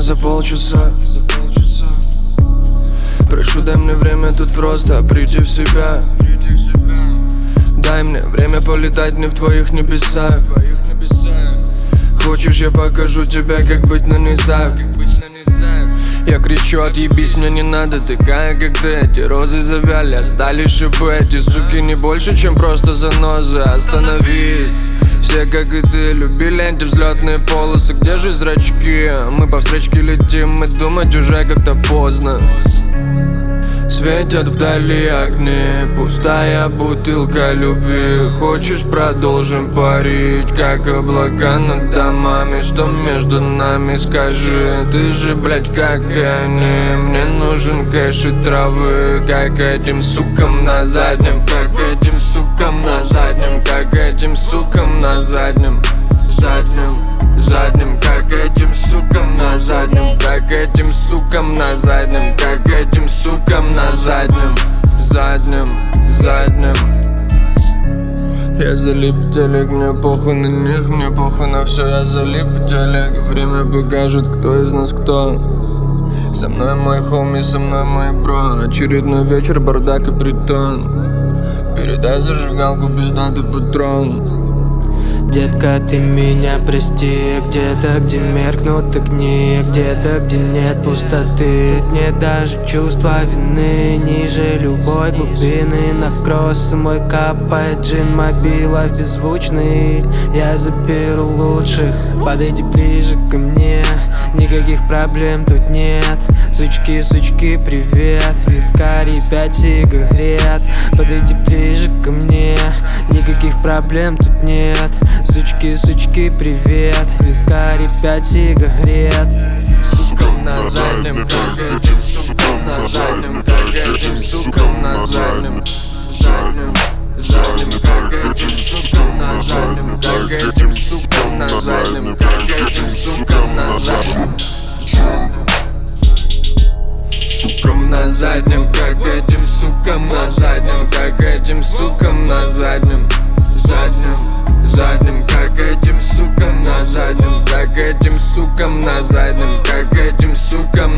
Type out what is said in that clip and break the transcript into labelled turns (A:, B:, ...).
A: за полчаса. Прошу, дай мне время тут просто прийти в себя. Дай мне время полетать не в твоих небесах. Хочешь, я покажу тебе, как быть на низах? Я кричу, отъебись, мне не надо такая, как ты. Эти розы завяли, остались шипы Эти суки не больше, чем просто занозы. Остановись все, как и ты, любили эти взлетные полосы Где же зрачки? Мы по встречке летим Мы думать уже как-то поздно Светят вдали огни, пустая бутылка любви. Хочешь продолжим парить, как облака над домами? Что между нами, скажи, ты же, блядь, как они. Мне нужен кэш и травы, как этим сукам на заднем Как этим сукам на заднем, как этим сукам на заднем Заднем заднем Как этим сукам на заднем Как этим сукам на заднем Как этим сукам на заднем Заднем, заднем. Я залип в телек, мне похуй на них, мне похуй на все, я залип в телек Время покажет, кто из нас кто. Со мной мой хоми, со мной мой бро. Очередной вечер, бардак и притон. Передай зажигалку даты патрон
B: Детка, ты меня прости. Где-то, где меркнут огни Где-то, где нет пустоты. Нет даже чувства вины Ниже любой глубины. На кросс мой капает джин Мобила в беззвучный. Я заберу лучших. Подойди ближе ко мне. Никаких проблем тут нет. Сучки, сучки, привет. Вискари, пять сигарет. Подойди ближе ко мне проблем тут нет. Сучки, сучки, привет. Вискари, пять сигарет.
A: Сукам на заднем, как этим сукам на заднем Как этим сукам на заднем Заднем, заднем, как этим на заднем Как этим сукам на заднем Как этим сукам на заднем Сукам на заднем, как этим сукам на заднем Как этим сукам на заднем Заднем задним Как этим сукам на заднем Как этим сукам на заднем Как этим сукам